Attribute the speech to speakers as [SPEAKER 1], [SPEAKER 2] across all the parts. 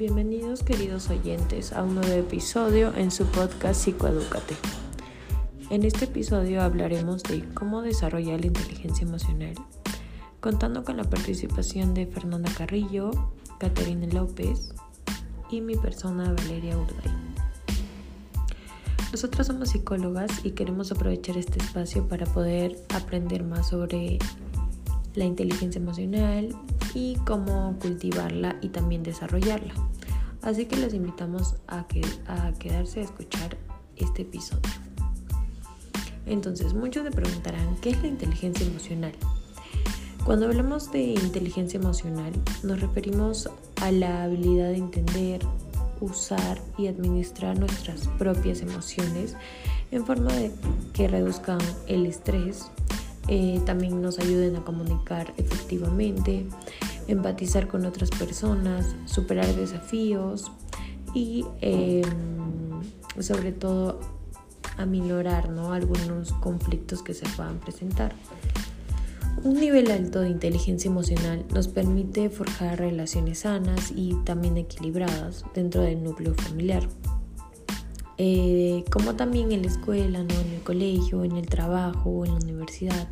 [SPEAKER 1] Bienvenidos queridos oyentes a un nuevo episodio en su podcast Psicoeducate. En este episodio hablaremos de cómo desarrollar la inteligencia emocional, contando con la participación de Fernanda Carrillo, Caterina López y mi persona Valeria Urday. Nosotras somos psicólogas y queremos aprovechar este espacio para poder aprender más sobre la inteligencia emocional y cómo cultivarla y también desarrollarla. Así que los invitamos a, que, a quedarse a escuchar este episodio. Entonces, muchos se preguntarán, ¿qué es la inteligencia emocional? Cuando hablamos de inteligencia emocional, nos referimos a la habilidad de entender, usar y administrar nuestras propias emociones en forma de que reduzcan el estrés, eh, también nos ayuden a comunicar efectivamente, empatizar con otras personas, superar desafíos y em, sobre todo aminorar ¿no? algunos conflictos que se puedan presentar. Un nivel alto de inteligencia emocional nos permite forjar relaciones sanas y también equilibradas dentro del núcleo familiar. Eh, como también en la escuela, ¿no? en el colegio, en el trabajo, en la universidad.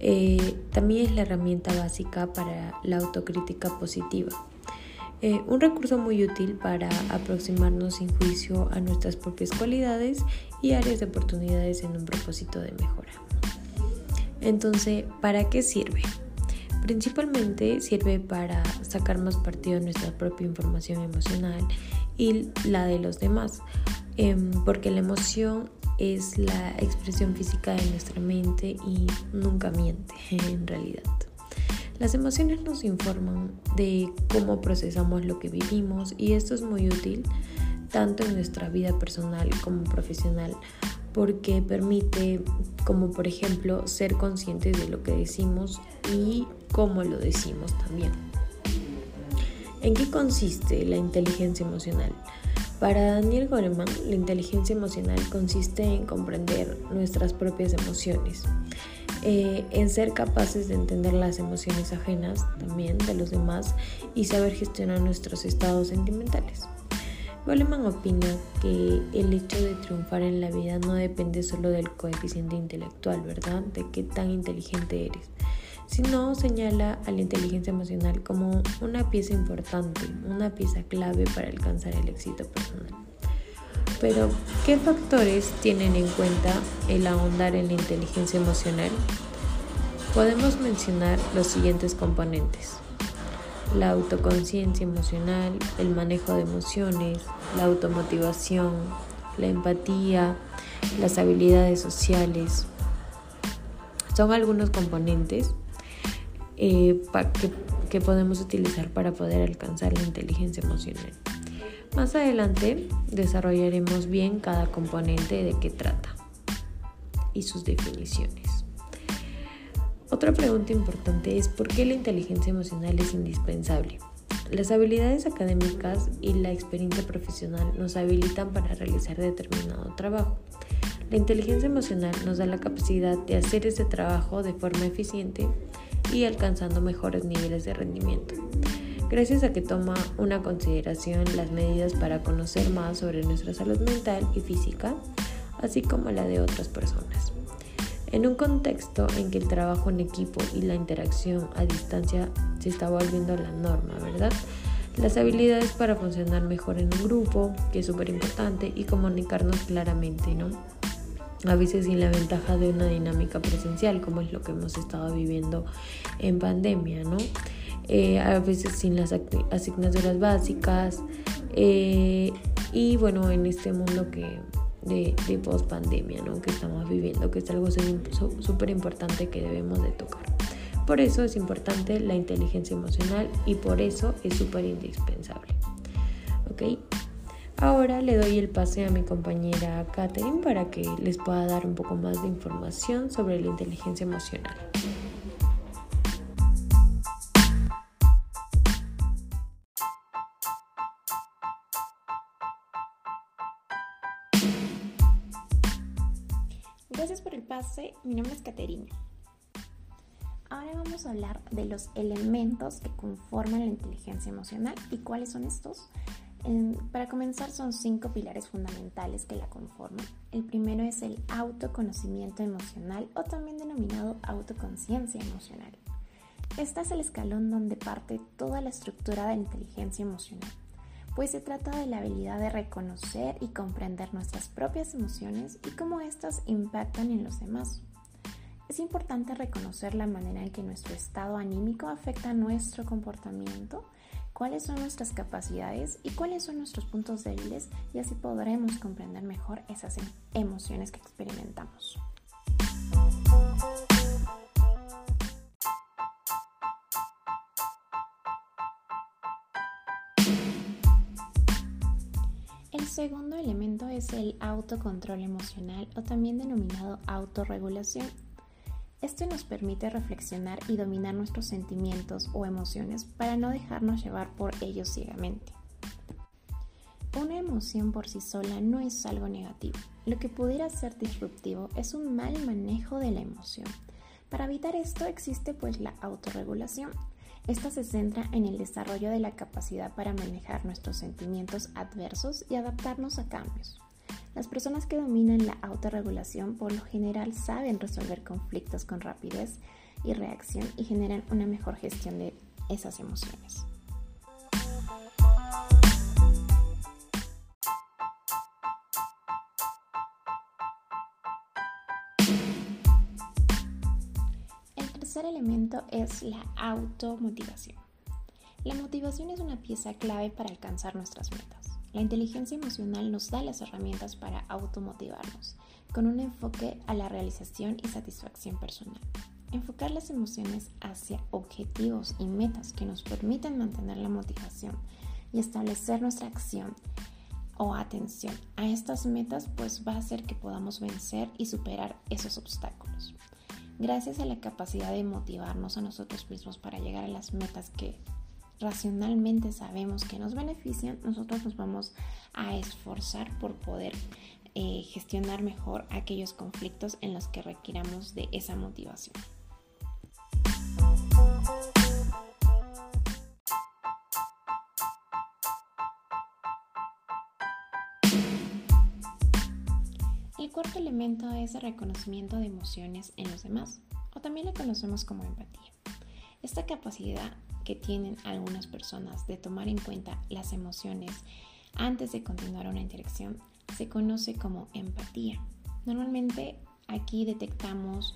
[SPEAKER 1] Eh, también es la herramienta básica para la autocrítica positiva. Eh, un recurso muy útil para aproximarnos sin juicio a nuestras propias cualidades y áreas de oportunidades en un propósito de mejora. Entonces, ¿para qué sirve? Principalmente sirve para sacar más partido de nuestra propia información emocional y la de los demás, em, porque la emoción es la expresión física de nuestra mente y nunca miente en realidad. Las emociones nos informan de cómo procesamos lo que vivimos y esto es muy útil tanto en nuestra vida personal como profesional porque permite, como por ejemplo, ser conscientes de lo que decimos y cómo lo decimos también. ¿En qué consiste la inteligencia emocional? Para Daniel Goleman, la inteligencia emocional consiste en comprender nuestras propias emociones, eh, en ser capaces de entender las emociones ajenas también de los demás y saber gestionar nuestros estados sentimentales. Goleman opina que el hecho de triunfar en la vida no depende solo del coeficiente intelectual, ¿verdad? De qué tan inteligente eres, sino señala a la inteligencia emocional como una pieza importante, una pieza clave para alcanzar el éxito personal. Pero, ¿qué factores tienen en cuenta el ahondar en la inteligencia emocional? Podemos mencionar los siguientes componentes. La autoconciencia emocional, el manejo de emociones, la automotivación, la empatía, las habilidades sociales. Son algunos componentes eh, que, podemos utilizar para poder alcanzar la inteligencia emocional. Más adelante desarrollaremos bien cada componente de qué trata y sus definiciones. Otra pregunta importante es por qué la inteligencia emocional es indispensable. Las habilidades académicas y la experiencia profesional nos habilitan para realizar determinado trabajo. La inteligencia emocional nos da la capacidad de hacer ese trabajo de forma eficiente y alcanzando mejores niveles de rendimiento, gracias a que toma una consideración las medidas para conocer más sobre nuestra salud mental y física, así como la de otras personas. En un contexto en que el trabajo en equipo y la interacción a distancia se está volviendo la norma, ¿verdad? Las habilidades para funcionar mejor en un grupo, que es súper importante, y comunicarnos claramente, ¿no? A veces sin la ventaja de una dinámica presencial, como es lo que hemos estado viviendo en pandemia, ¿no? Eh, a veces sin las asignaturas básicas eh, y bueno, en este mundo que de, de post pandemia, ¿no? Que estamos viviendo, que es algo súper importante que debemos de tocar. Por eso es importante la inteligencia emocional y por eso es súper indispensable. ¿Ok? Ahora le doy el pase a mi compañera Katherine para que les pueda dar un poco más de información sobre la inteligencia emocional.
[SPEAKER 2] Gracias por el pase, mi nombre es Caterina. Ahora vamos a hablar de los elementos que conforman la inteligencia emocional y cuáles son estos. Para comenzar son cinco pilares fundamentales que la conforman. El primero es el autoconocimiento emocional o también denominado autoconciencia emocional. Este es el escalón donde parte toda la estructura de la inteligencia emocional, pues se trata de la habilidad de reconocer y comprender nuestras propias emociones y cómo éstas impactan en los demás. Es importante reconocer la manera en que nuestro estado anímico afecta nuestro comportamiento, cuáles son nuestras capacidades y cuáles son nuestros puntos débiles y así podremos comprender mejor esas emociones que experimentamos. El segundo elemento es el autocontrol emocional o también denominado autorregulación. Esto nos permite reflexionar y dominar nuestros sentimientos o emociones para no dejarnos llevar por ellos ciegamente. Una emoción por sí sola no es algo negativo. Lo que pudiera ser disruptivo es un mal manejo de la emoción. Para evitar esto existe pues la autorregulación, esta se centra en el desarrollo de la capacidad para manejar nuestros sentimientos adversos y adaptarnos a cambios. Las personas que dominan la autorregulación por lo general saben resolver conflictos con rapidez y reacción y generan una mejor gestión de esas emociones. tercer elemento es la automotivación. La motivación es una pieza clave para alcanzar nuestras metas. La inteligencia emocional nos da las herramientas para automotivarnos, con un enfoque a la realización y satisfacción personal. Enfocar las emociones hacia objetivos y metas que nos permitan mantener la motivación y establecer nuestra acción o atención a estas metas pues va a hacer que podamos vencer y superar esos obstáculos. Gracias a la capacidad de motivarnos a nosotros mismos para llegar a las metas que racionalmente sabemos que nos benefician, nosotros nos vamos a esforzar por poder eh, gestionar mejor aquellos conflictos en los que requiramos de esa motivación. El cuarto elemento es el reconocimiento de emociones en los demás, o también le conocemos como empatía. Esta capacidad que tienen algunas personas de tomar en cuenta las emociones antes de continuar una interacción se conoce como empatía. Normalmente aquí detectamos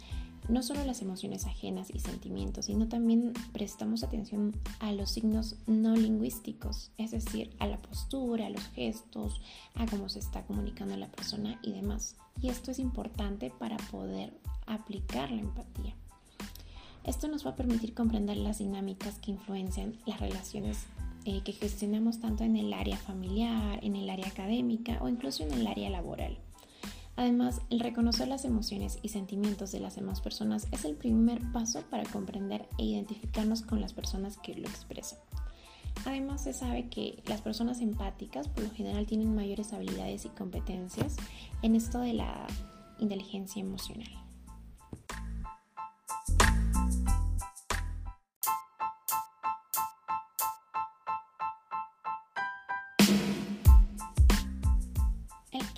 [SPEAKER 2] no solo las emociones ajenas y sentimientos, sino también prestamos atención a los signos no lingüísticos, es decir, a la postura, a los gestos, a cómo se está comunicando la persona y demás. Y esto es importante para poder aplicar la empatía. Esto nos va a permitir comprender las dinámicas que influencian las relaciones eh, que gestionamos tanto en el área familiar, en el área académica o incluso en el área laboral. Además, el reconocer las emociones y sentimientos de las demás personas es el primer paso para comprender e identificarnos con las personas que lo expresan. Además, se sabe que las personas empáticas por lo general tienen mayores habilidades y competencias en esto de la inteligencia emocional.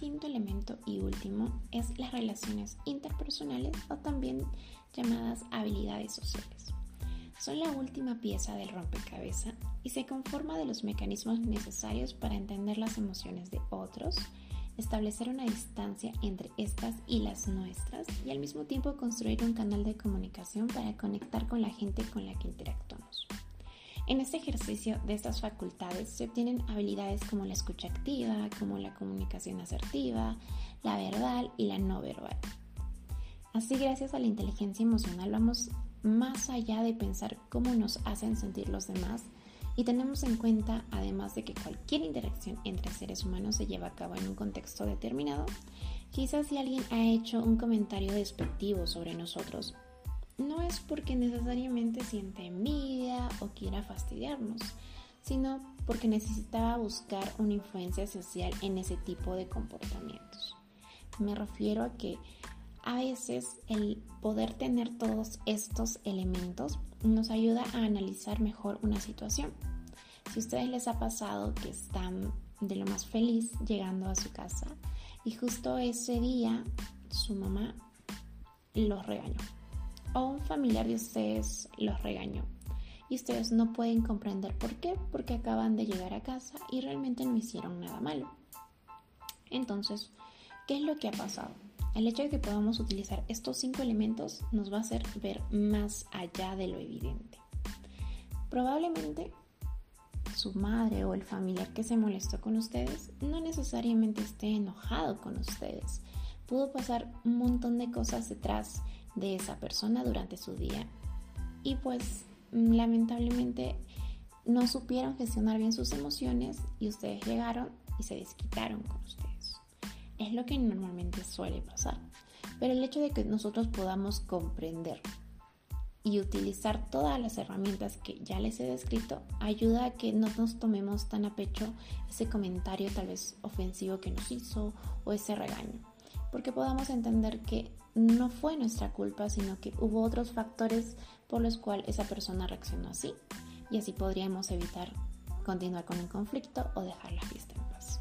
[SPEAKER 2] Quinto elemento y último es las relaciones interpersonales o también llamadas habilidades sociales. Son la última pieza del rompecabezas y se conforma de los mecanismos necesarios para entender las emociones de otros, establecer una distancia entre estas y las nuestras y al mismo tiempo construir un canal de comunicación para conectar con la gente con la que interactuamos. En este ejercicio de estas facultades se obtienen habilidades como la escucha activa, como la comunicación asertiva, la verbal y la no verbal. Así, gracias a la inteligencia emocional, vamos más allá de pensar cómo nos hacen sentir los demás y tenemos en cuenta, además de que cualquier interacción entre seres humanos se lleva a cabo en un contexto determinado, quizás si alguien ha hecho un comentario despectivo sobre nosotros no es porque necesariamente siente envidia o quiera fastidiarnos, sino porque necesitaba buscar una influencia social en ese tipo de comportamientos. Me refiero a que A veces el poder tener todos estos elementos nos ayuda a analizar mejor una situación. Si a ustedes les ha pasado que están de lo más feliz llegando a su casa y justo ese día su mamá los regañó o un familiar de ustedes los regañó y ustedes no pueden comprender por qué, porque acaban de llegar a casa y realmente no hicieron nada malo. Entonces, ¿qué es lo que ha pasado? El hecho de que podamos utilizar estos cinco elementos nos va a hacer ver más allá de lo evidente. Probablemente su madre o el familiar que se molestó con ustedes no necesariamente esté enojado con ustedes. Pudo pasar un montón de cosas detrás de esa persona durante su día y pues lamentablemente no supieron gestionar bien sus emociones y ustedes llegaron y se desquitaron con ustedes. Es lo que normalmente suele pasar. Pero el hecho de que nosotros podamos comprender y utilizar todas las herramientas que ya les he descrito ayuda a que no nos tomemos tan a pecho ese comentario tal vez ofensivo que nos hizo o ese regaño. Porque podamos entender que no fue nuestra culpa, sino que hubo otros factores por los cuales esa persona reaccionó así y así podríamos evitar continuar con el conflicto o dejar la fiesta en paz.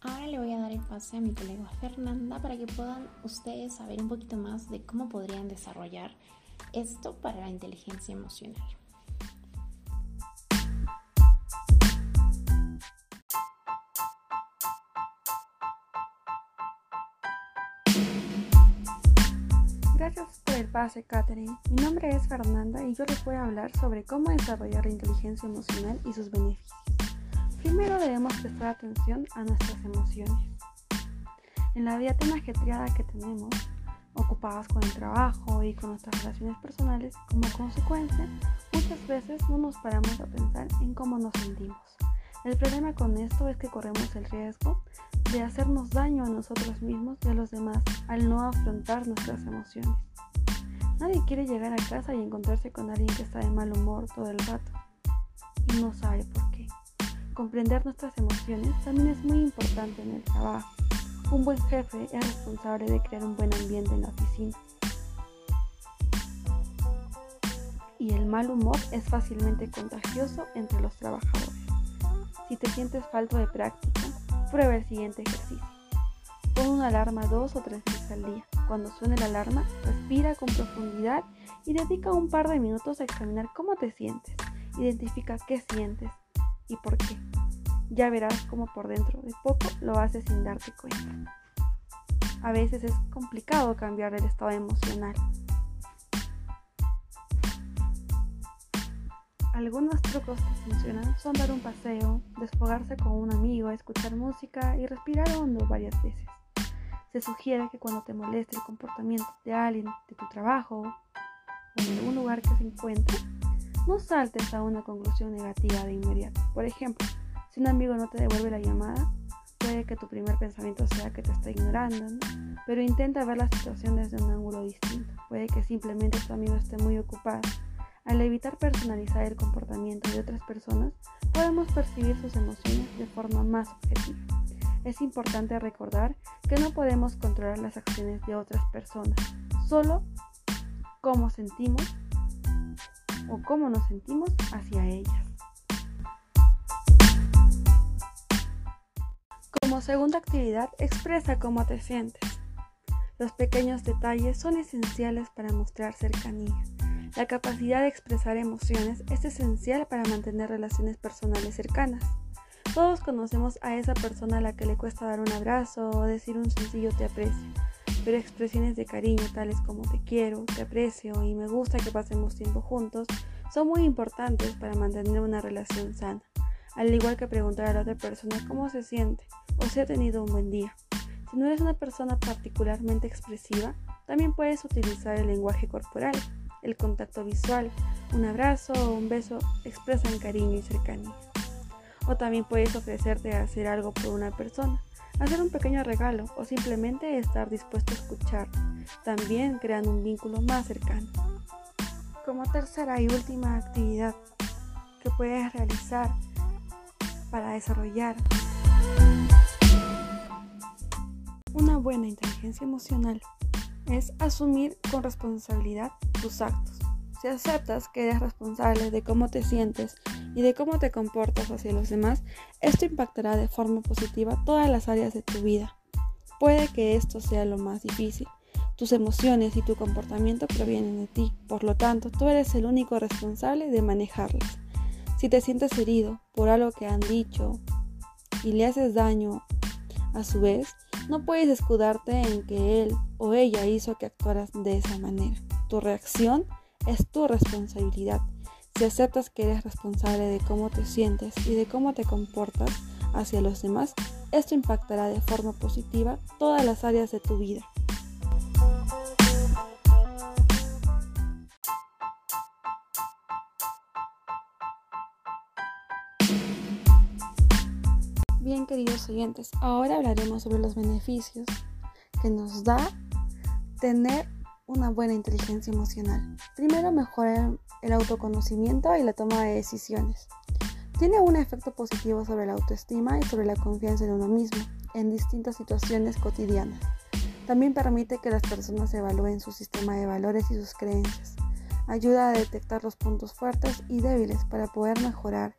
[SPEAKER 2] Ahora le voy a dar el pase a mi colega Fernanda para que puedan ustedes saber un poquito más de cómo podrían desarrollar esto para la inteligencia emocional.
[SPEAKER 3] Gracias por el pase, Katherine. Mi nombre es Fernanda y yo les voy a hablar sobre cómo desarrollar la inteligencia emocional y sus beneficios. Primero debemos prestar atención a nuestras emociones. En la vida tan ajetreada que tenemos, ocupadas con el trabajo y con nuestras relaciones personales, como consecuencia, muchas veces no nos paramos a pensar en cómo nos sentimos. El problema con esto es que corremos el riesgo de hacernos daño a nosotros mismos y a los demás al no afrontar nuestras emociones. Nadie quiere llegar a casa y encontrarse con alguien que está de mal humor todo el rato y no sabe por qué. Comprender nuestras emociones también es muy importante en el trabajo. Un buen jefe es responsable de crear un buen ambiente en la oficina. Y el mal humor es fácilmente contagioso entre los trabajadores. Si te sientes falto de práctica, prueba el siguiente ejercicio. Pon una alarma dos o tres veces al día. Cuando suene la alarma, respira con profundidad y dedica un par de minutos a examinar cómo te sientes. Identifica qué sientes y por qué. Ya verás cómo por dentro de poco lo haces sin darte cuenta. A veces es complicado cambiar el estado emocional, Algunos trucos que funcionan son dar un paseo, desfogarse con un amigo, escuchar música y respirar hondo varias veces. Se sugiere que cuando te moleste el comportamiento de alguien de tu trabajo o en algún lugar que se encuentre, no saltes a una conclusión negativa de inmediato. Por ejemplo, si un amigo no te devuelve la llamada, puede que tu primer pensamiento sea que te está ignorando, pero intenta ver la situación desde un ángulo distinto. Puede que simplemente tu amigo esté muy ocupado al evitar personalizar el comportamiento de otras personas, podemos percibir sus emociones de forma más objetiva. Es importante recordar que no podemos controlar las acciones de otras personas, solo cómo sentimos o cómo nos sentimos hacia ellas. Como segunda actividad, expresa cómo te sientes. Los pequeños detalles son esenciales para mostrar cercanía. La capacidad de expresar emociones es esencial para mantener relaciones personales cercanas. Todos conocemos a esa persona a la que le cuesta dar un abrazo o decir un sencillo te aprecio, pero expresiones de cariño tales como te quiero, te aprecio y me gusta que pasemos tiempo juntos son muy importantes para mantener una relación sana, al igual que preguntar a la otra persona cómo se siente o si ha tenido un buen día. Si no eres una persona particularmente expresiva, también puedes utilizar el lenguaje corporal el contacto visual, un abrazo o un beso expresan cariño y cercanía. O también puedes ofrecerte a hacer algo por una persona, hacer un pequeño regalo o simplemente estar dispuesto a escuchar. También crean un vínculo más cercano. Como tercera y última actividad que puedes realizar para desarrollar Una buena inteligencia emocional es asumir con responsabilidad tus actos. Si aceptas que eres responsable de cómo te sientes y de cómo te comportas hacia los demás, esto impactará de forma positiva todas las áreas de tu vida. Puede que esto sea lo más difícil. Tus emociones y tu comportamiento provienen de ti, por lo tanto, tú eres el único responsable de manejarlas. Si te sientes herido por algo que han dicho y le haces daño a su vez, no puedes escudarte en que él o ella hizo que actuaras de esa manera. Tu reacción es tu responsabilidad. Si aceptas que eres responsable de cómo te sientes y de cómo te comportas hacia los demás, esto impactará de forma positiva todas las áreas de tu vida. Queridos oyentes, ahora hablaremos sobre los beneficios que nos da tener una buena inteligencia emocional. Primero, mejora el autoconocimiento y la toma de decisiones. Tiene un efecto positivo sobre la autoestima y sobre la confianza en uno mismo en distintas situaciones cotidianas. También permite que las personas evalúen su sistema de valores y sus creencias. Ayuda a detectar los puntos fuertes y débiles para poder mejorar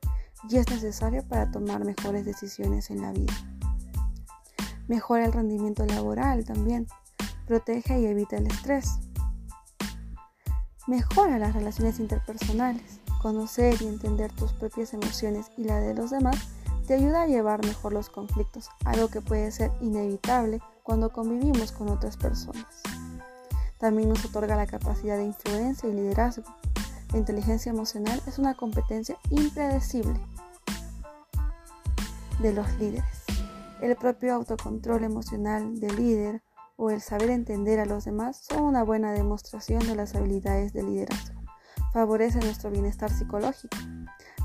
[SPEAKER 3] y es necesario para tomar mejores decisiones en la vida. Mejora el rendimiento laboral también, protege y evita el estrés. Mejora las relaciones interpersonales, conocer y entender tus propias emociones y la de los demás te ayuda a llevar mejor los conflictos, algo que puede ser inevitable cuando convivimos con otras personas. También nos otorga la capacidad de influencia y liderazgo, la inteligencia emocional es una competencia impredecible de los líderes. El propio autocontrol emocional del líder o el saber entender a los demás son una buena demostración de las habilidades de liderazgo. Favorece nuestro bienestar psicológico,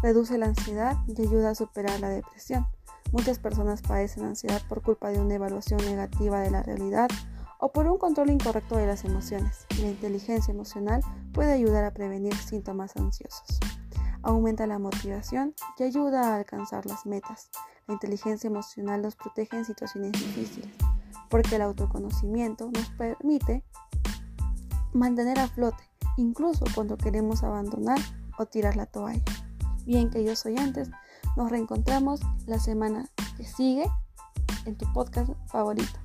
[SPEAKER 3] reduce la ansiedad y ayuda a superar la depresión. Muchas personas padecen ansiedad por culpa de una evaluación negativa de la realidad o por un control incorrecto de las emociones. La inteligencia emocional puede ayudar a prevenir síntomas ansiosos. Aumenta la motivación y ayuda a alcanzar las metas. La inteligencia emocional nos protege en situaciones difíciles, porque el autoconocimiento nos permite mantener a flote, incluso cuando queremos abandonar o tirar la toalla. Bien, queridos oyentes, nos reencontramos la semana que sigue en tu podcast favorito.